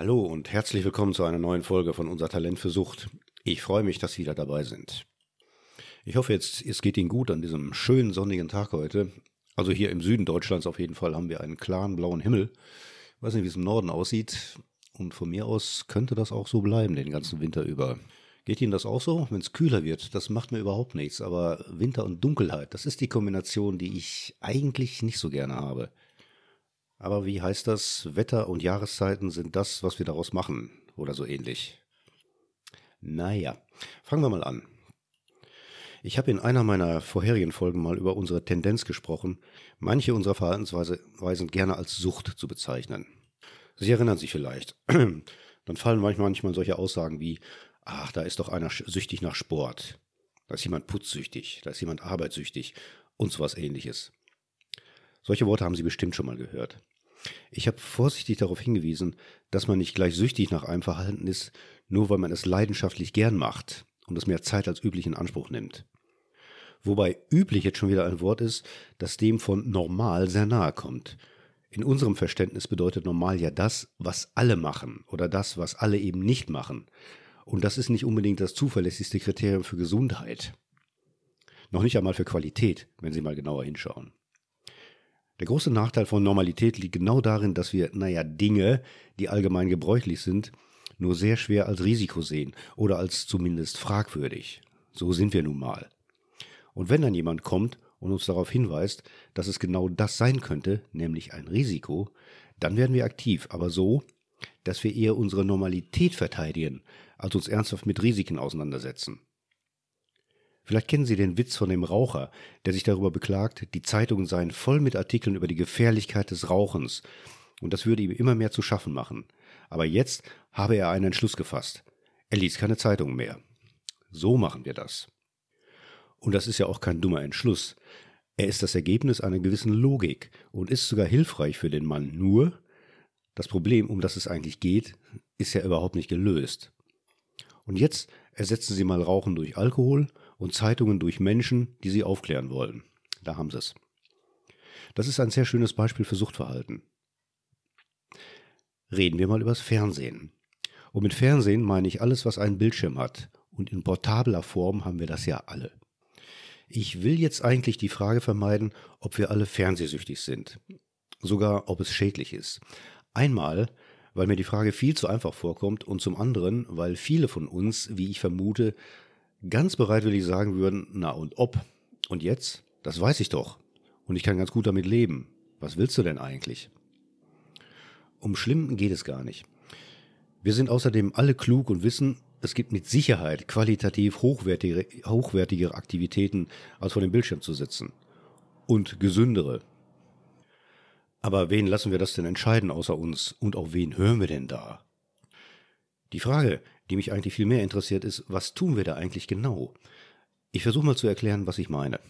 Hallo und herzlich willkommen zu einer neuen Folge von Unser Talent für Sucht. Ich freue mich, dass Sie wieder dabei sind. Ich hoffe jetzt, es geht Ihnen gut an diesem schönen sonnigen Tag heute. Also hier im Süden Deutschlands auf jeden Fall haben wir einen klaren blauen Himmel. Ich weiß nicht, wie es im Norden aussieht. Und von mir aus könnte das auch so bleiben den ganzen Winter über. Geht Ihnen das auch so? Wenn es kühler wird, das macht mir überhaupt nichts. Aber Winter und Dunkelheit, das ist die Kombination, die ich eigentlich nicht so gerne habe. Aber wie heißt das? Wetter und Jahreszeiten sind das, was wir daraus machen. Oder so ähnlich. Naja, fangen wir mal an. Ich habe in einer meiner vorherigen Folgen mal über unsere Tendenz gesprochen, manche unserer Verhaltensweisen gerne als Sucht zu bezeichnen. Sie erinnern sich vielleicht. Dann fallen manchmal solche Aussagen wie, ach, da ist doch einer süchtig nach Sport. Da ist jemand putzsüchtig, da ist jemand arbeitssüchtig und so was ähnliches. Solche Worte haben Sie bestimmt schon mal gehört. Ich habe vorsichtig darauf hingewiesen, dass man nicht gleich süchtig nach einem Verhalten ist, nur weil man es leidenschaftlich gern macht und es mehr Zeit als üblich in Anspruch nimmt. Wobei üblich jetzt schon wieder ein Wort ist, das dem von normal sehr nahe kommt. In unserem Verständnis bedeutet normal ja das, was alle machen oder das, was alle eben nicht machen. Und das ist nicht unbedingt das zuverlässigste Kriterium für Gesundheit. Noch nicht einmal für Qualität, wenn Sie mal genauer hinschauen. Der große Nachteil von Normalität liegt genau darin, dass wir, naja, Dinge, die allgemein gebräuchlich sind, nur sehr schwer als Risiko sehen oder als zumindest fragwürdig. So sind wir nun mal. Und wenn dann jemand kommt und uns darauf hinweist, dass es genau das sein könnte, nämlich ein Risiko, dann werden wir aktiv, aber so, dass wir eher unsere Normalität verteidigen, als uns ernsthaft mit Risiken auseinandersetzen. Vielleicht kennen Sie den Witz von dem Raucher, der sich darüber beklagt, die Zeitungen seien voll mit Artikeln über die Gefährlichkeit des Rauchens, und das würde ihm immer mehr zu schaffen machen. Aber jetzt habe er einen Entschluss gefasst. Er liest keine Zeitungen mehr. So machen wir das. Und das ist ja auch kein dummer Entschluss. Er ist das Ergebnis einer gewissen Logik und ist sogar hilfreich für den Mann. Nur, das Problem, um das es eigentlich geht, ist ja überhaupt nicht gelöst. Und jetzt ersetzen Sie mal Rauchen durch Alkohol und Zeitungen durch Menschen, die sie aufklären wollen. Da haben sie es. Das ist ein sehr schönes Beispiel für Suchtverhalten. Reden wir mal übers Fernsehen. Und mit Fernsehen meine ich alles, was einen Bildschirm hat. Und in portabler Form haben wir das ja alle. Ich will jetzt eigentlich die Frage vermeiden, ob wir alle fernsehsüchtig sind. Sogar, ob es schädlich ist. Einmal, weil mir die Frage viel zu einfach vorkommt und zum anderen, weil viele von uns, wie ich vermute, ganz bereitwillig sagen würden, na und ob. Und jetzt? Das weiß ich doch. Und ich kann ganz gut damit leben. Was willst du denn eigentlich? Um Schlimm geht es gar nicht. Wir sind außerdem alle klug und wissen, es gibt mit Sicherheit qualitativ hochwertige, hochwertigere Aktivitäten, als vor dem Bildschirm zu sitzen. Und gesündere. Aber wen lassen wir das denn entscheiden außer uns? Und auf wen hören wir denn da? Die Frage, die mich eigentlich viel mehr interessiert, ist, was tun wir da eigentlich genau? Ich versuche mal zu erklären, was ich meine.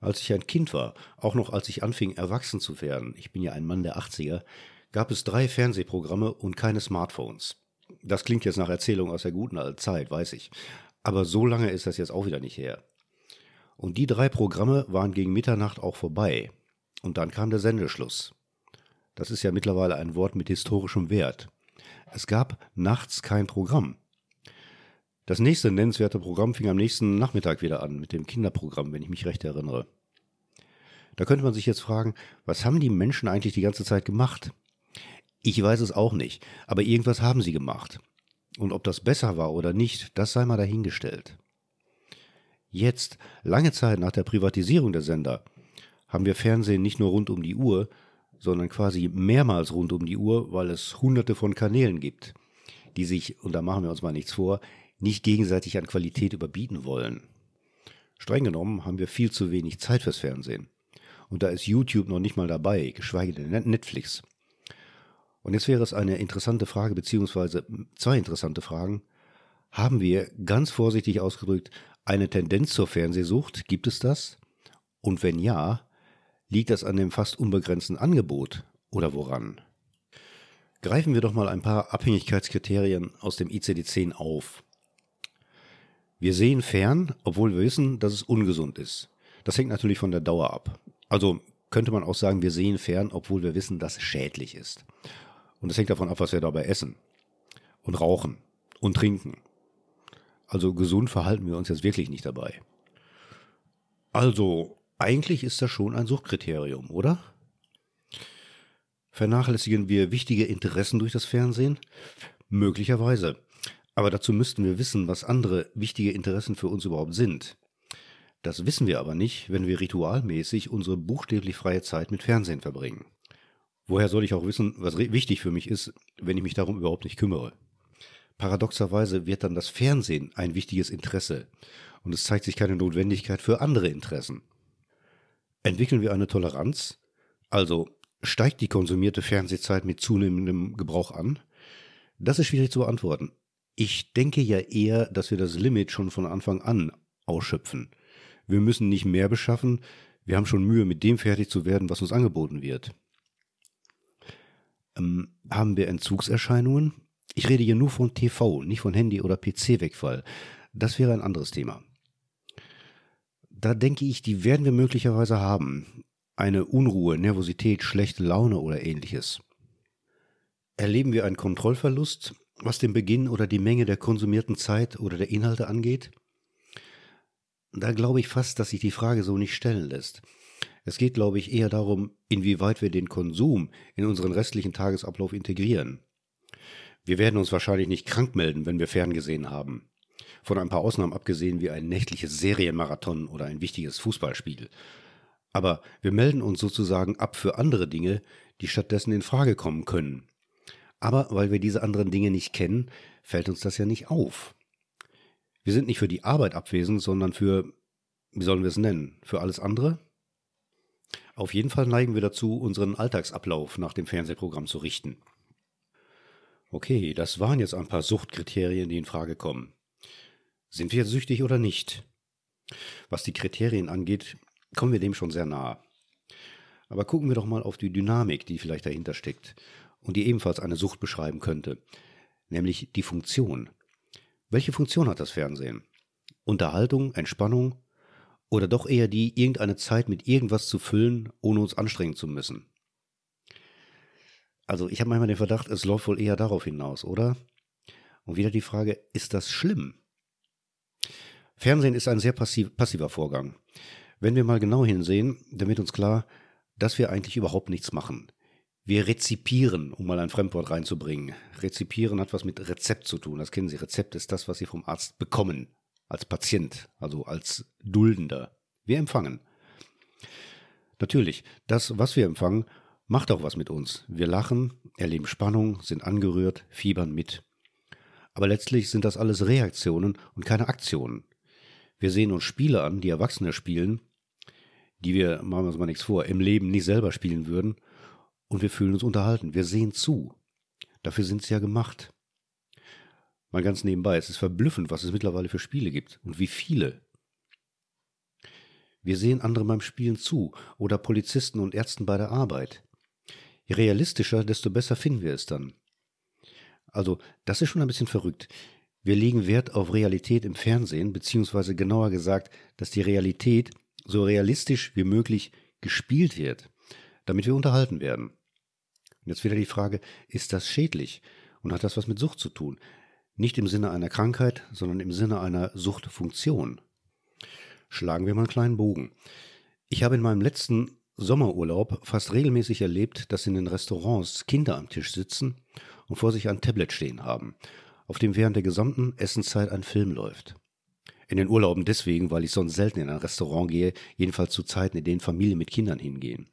Als ich ein Kind war, auch noch als ich anfing, erwachsen zu werden, ich bin ja ein Mann der 80er, gab es drei Fernsehprogramme und keine Smartphones. Das klingt jetzt nach Erzählung aus der guten alten Zeit, weiß ich. Aber so lange ist das jetzt auch wieder nicht her. Und die drei Programme waren gegen Mitternacht auch vorbei. Und dann kam der Sendeschluss. Das ist ja mittlerweile ein Wort mit historischem Wert. Es gab nachts kein Programm. Das nächste nennenswerte Programm fing am nächsten Nachmittag wieder an, mit dem Kinderprogramm, wenn ich mich recht erinnere. Da könnte man sich jetzt fragen, was haben die Menschen eigentlich die ganze Zeit gemacht? Ich weiß es auch nicht, aber irgendwas haben sie gemacht. Und ob das besser war oder nicht, das sei mal dahingestellt. Jetzt, lange Zeit nach der Privatisierung der Sender, haben wir Fernsehen nicht nur rund um die Uhr, sondern quasi mehrmals rund um die Uhr, weil es hunderte von Kanälen gibt, die sich, und da machen wir uns mal nichts vor, nicht gegenseitig an Qualität überbieten wollen. Streng genommen haben wir viel zu wenig Zeit fürs Fernsehen. Und da ist YouTube noch nicht mal dabei, geschweige denn Netflix. Und jetzt wäre es eine interessante Frage, beziehungsweise zwei interessante Fragen. Haben wir, ganz vorsichtig ausgedrückt, eine Tendenz zur Fernsehsucht? Gibt es das? Und wenn ja, Liegt das an dem fast unbegrenzten Angebot oder woran? Greifen wir doch mal ein paar Abhängigkeitskriterien aus dem ICD-10 auf. Wir sehen fern, obwohl wir wissen, dass es ungesund ist. Das hängt natürlich von der Dauer ab. Also könnte man auch sagen, wir sehen fern, obwohl wir wissen, dass es schädlich ist. Und es hängt davon ab, was wir dabei essen und rauchen und trinken. Also gesund verhalten wir uns jetzt wirklich nicht dabei. Also, eigentlich ist das schon ein Suchtkriterium, oder? Vernachlässigen wir wichtige Interessen durch das Fernsehen? Möglicherweise. Aber dazu müssten wir wissen, was andere wichtige Interessen für uns überhaupt sind. Das wissen wir aber nicht, wenn wir ritualmäßig unsere buchstäblich freie Zeit mit Fernsehen verbringen. Woher soll ich auch wissen, was wichtig für mich ist, wenn ich mich darum überhaupt nicht kümmere? Paradoxerweise wird dann das Fernsehen ein wichtiges Interesse und es zeigt sich keine Notwendigkeit für andere Interessen. Entwickeln wir eine Toleranz? Also steigt die konsumierte Fernsehzeit mit zunehmendem Gebrauch an? Das ist schwierig zu beantworten. Ich denke ja eher, dass wir das Limit schon von Anfang an ausschöpfen. Wir müssen nicht mehr beschaffen, wir haben schon Mühe, mit dem fertig zu werden, was uns angeboten wird. Ähm, haben wir Entzugserscheinungen? Ich rede hier nur von TV, nicht von Handy- oder PC-Wegfall. Das wäre ein anderes Thema. Da denke ich, die werden wir möglicherweise haben. Eine Unruhe, Nervosität, schlechte Laune oder ähnliches. Erleben wir einen Kontrollverlust, was den Beginn oder die Menge der konsumierten Zeit oder der Inhalte angeht? Da glaube ich fast, dass sich die Frage so nicht stellen lässt. Es geht, glaube ich, eher darum, inwieweit wir den Konsum in unseren restlichen Tagesablauf integrieren. Wir werden uns wahrscheinlich nicht krank melden, wenn wir ferngesehen haben. Von ein paar Ausnahmen abgesehen wie ein nächtliches Serienmarathon oder ein wichtiges Fußballspiel. Aber wir melden uns sozusagen ab für andere Dinge, die stattdessen in Frage kommen können. Aber weil wir diese anderen Dinge nicht kennen, fällt uns das ja nicht auf. Wir sind nicht für die Arbeit abwesend, sondern für, wie sollen wir es nennen, für alles andere? Auf jeden Fall neigen wir dazu, unseren Alltagsablauf nach dem Fernsehprogramm zu richten. Okay, das waren jetzt ein paar Suchtkriterien, die in Frage kommen. Sind wir süchtig oder nicht? Was die Kriterien angeht, kommen wir dem schon sehr nahe. Aber gucken wir doch mal auf die Dynamik, die vielleicht dahinter steckt und die ebenfalls eine Sucht beschreiben könnte, nämlich die Funktion. Welche Funktion hat das Fernsehen? Unterhaltung, Entspannung oder doch eher die, irgendeine Zeit mit irgendwas zu füllen, ohne uns anstrengen zu müssen? Also ich habe manchmal den Verdacht, es läuft wohl eher darauf hinaus, oder? Und wieder die Frage, ist das schlimm? Fernsehen ist ein sehr passiv, passiver Vorgang. Wenn wir mal genau hinsehen, dann wird uns klar, dass wir eigentlich überhaupt nichts machen. Wir rezipieren, um mal ein Fremdwort reinzubringen. Rezipieren hat was mit Rezept zu tun. Das kennen Sie. Rezept ist das, was Sie vom Arzt bekommen. Als Patient, also als Duldender. Wir empfangen. Natürlich, das, was wir empfangen, macht auch was mit uns. Wir lachen, erleben Spannung, sind angerührt, fiebern mit. Aber letztlich sind das alles Reaktionen und keine Aktionen. Wir sehen uns Spiele an, die Erwachsene spielen, die wir, machen wir uns mal nichts vor, im Leben nicht selber spielen würden und wir fühlen uns unterhalten. Wir sehen zu. Dafür sind sie ja gemacht. Mal ganz nebenbei, es ist verblüffend, was es mittlerweile für Spiele gibt und wie viele. Wir sehen anderen beim Spielen zu oder Polizisten und Ärzten bei der Arbeit. Je realistischer, desto besser finden wir es dann. Also, das ist schon ein bisschen verrückt. Wir legen Wert auf Realität im Fernsehen, beziehungsweise genauer gesagt, dass die Realität so realistisch wie möglich gespielt wird, damit wir unterhalten werden. Und jetzt wieder die Frage, ist das schädlich und hat das was mit Sucht zu tun? Nicht im Sinne einer Krankheit, sondern im Sinne einer Suchtfunktion. Schlagen wir mal einen kleinen Bogen. Ich habe in meinem letzten Sommerurlaub fast regelmäßig erlebt, dass in den Restaurants Kinder am Tisch sitzen und vor sich ein Tablet stehen haben, auf dem während der gesamten Essenszeit ein Film läuft. In den Urlauben deswegen, weil ich sonst selten in ein Restaurant gehe, jedenfalls zu Zeiten, in denen Familien mit Kindern hingehen.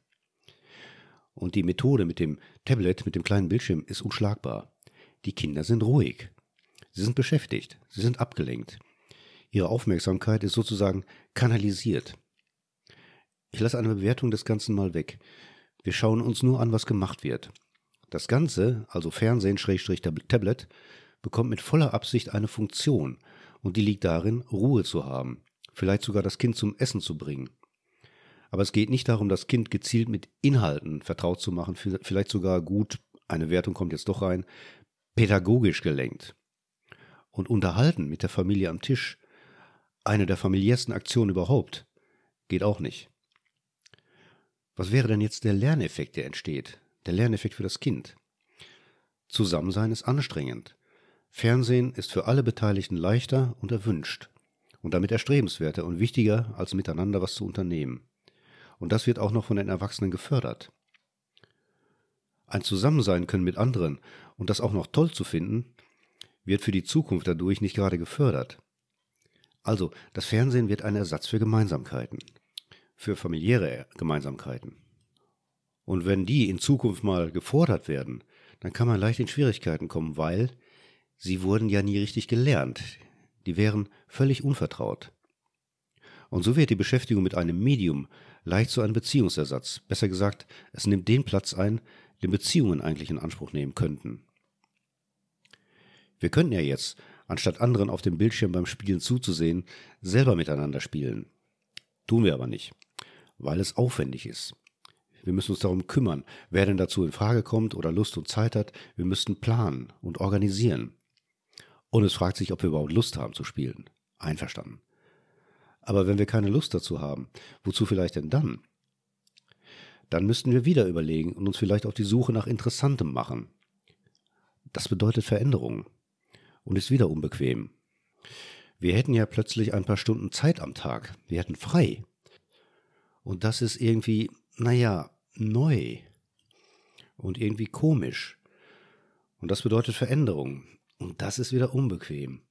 Und die Methode mit dem Tablet, mit dem kleinen Bildschirm ist unschlagbar. Die Kinder sind ruhig. Sie sind beschäftigt. Sie sind abgelenkt. Ihre Aufmerksamkeit ist sozusagen kanalisiert. Ich lasse eine Bewertung des Ganzen mal weg. Wir schauen uns nur an, was gemacht wird. Das Ganze, also Fernsehen, Schrägstrich Tablet, bekommt mit voller Absicht eine Funktion und die liegt darin, Ruhe zu haben, vielleicht sogar das Kind zum Essen zu bringen, aber es geht nicht darum, das Kind gezielt mit Inhalten vertraut zu machen, vielleicht sogar gut, eine Wertung kommt jetzt doch rein, pädagogisch gelenkt. Und unterhalten mit der Familie am Tisch, eine der familiärsten Aktionen überhaupt, geht auch nicht. Was wäre denn jetzt der Lerneffekt, der entsteht? Der Lerneffekt für das Kind? Zusammensein ist anstrengend. Fernsehen ist für alle Beteiligten leichter und erwünscht und damit erstrebenswerter und wichtiger, als miteinander was zu unternehmen. Und das wird auch noch von den Erwachsenen gefördert. Ein Zusammensein können mit anderen und das auch noch toll zu finden, wird für die Zukunft dadurch nicht gerade gefördert. Also, das Fernsehen wird ein Ersatz für Gemeinsamkeiten, für familiäre Gemeinsamkeiten. Und wenn die in Zukunft mal gefordert werden, dann kann man leicht in Schwierigkeiten kommen, weil sie wurden ja nie richtig gelernt. Die wären völlig unvertraut. Und so wird die Beschäftigung mit einem Medium leicht zu einem Beziehungsersatz. Besser gesagt, es nimmt den Platz ein, den Beziehungen eigentlich in Anspruch nehmen könnten. Wir könnten ja jetzt, anstatt anderen auf dem Bildschirm beim Spielen zuzusehen, selber miteinander spielen. Tun wir aber nicht, weil es aufwendig ist. Wir müssen uns darum kümmern, wer denn dazu in Frage kommt oder Lust und Zeit hat. Wir müssten planen und organisieren. Und es fragt sich, ob wir überhaupt Lust haben zu spielen. Einverstanden. Aber wenn wir keine Lust dazu haben, wozu vielleicht denn dann? Dann müssten wir wieder überlegen und uns vielleicht auf die Suche nach Interessantem machen. Das bedeutet Veränderungen und ist wieder unbequem. Wir hätten ja plötzlich ein paar Stunden Zeit am Tag. Wir hätten frei. Und das ist irgendwie, naja, neu und irgendwie komisch. Und das bedeutet Veränderung. Und das ist wieder unbequem.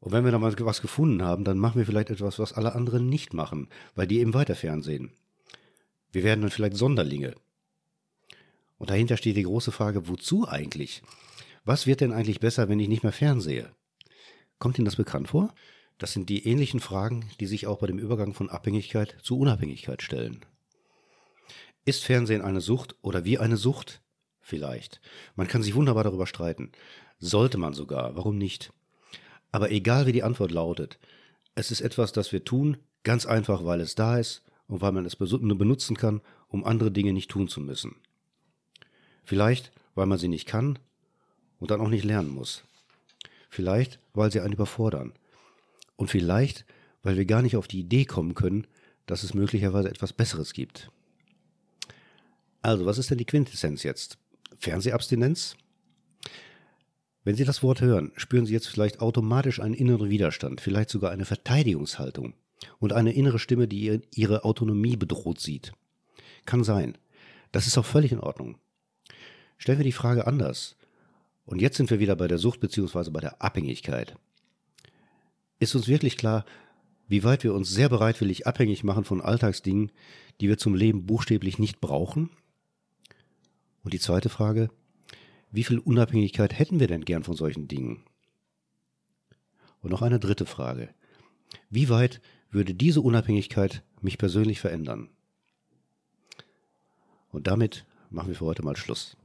Und wenn wir dann mal was gefunden haben, dann machen wir vielleicht etwas, was alle anderen nicht machen, weil die eben weiter fernsehen. Wir werden dann vielleicht Sonderlinge. Und dahinter steht die große Frage, wozu eigentlich? Was wird denn eigentlich besser, wenn ich nicht mehr fernsehe? Kommt Ihnen das bekannt vor? Das sind die ähnlichen Fragen, die sich auch bei dem Übergang von Abhängigkeit zu Unabhängigkeit stellen. Ist Fernsehen eine Sucht oder wie eine Sucht? Vielleicht. Man kann sich wunderbar darüber streiten. Sollte man sogar. Warum nicht? Aber egal wie die Antwort lautet, es ist etwas, das wir tun, ganz einfach, weil es da ist und weil man es benutzen kann, um andere Dinge nicht tun zu müssen. Vielleicht, weil man sie nicht kann und dann auch nicht lernen muss. Vielleicht, weil sie einen überfordern. Und vielleicht, weil wir gar nicht auf die Idee kommen können, dass es möglicherweise etwas Besseres gibt. Also, was ist denn die Quintessenz jetzt? Fernsehabstinenz? Wenn Sie das Wort hören, spüren Sie jetzt vielleicht automatisch einen inneren Widerstand, vielleicht sogar eine Verteidigungshaltung und eine innere Stimme, die Ihre Autonomie bedroht sieht. Kann sein. Das ist auch völlig in Ordnung. Stellen wir die Frage anders. Und jetzt sind wir wieder bei der Sucht bzw. bei der Abhängigkeit. Ist uns wirklich klar, wie weit wir uns sehr bereitwillig abhängig machen von Alltagsdingen, die wir zum Leben buchstäblich nicht brauchen? Und die zweite Frage, wie viel Unabhängigkeit hätten wir denn gern von solchen Dingen? Und noch eine dritte Frage. Wie weit würde diese Unabhängigkeit mich persönlich verändern? Und damit machen wir für heute mal Schluss.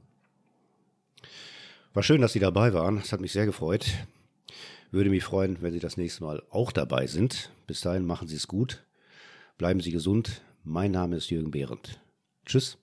War schön, dass Sie dabei waren. Es hat mich sehr gefreut. Würde mich freuen, wenn Sie das nächste Mal auch dabei sind. Bis dahin machen Sie es gut. Bleiben Sie gesund. Mein Name ist Jürgen Behrendt. Tschüss.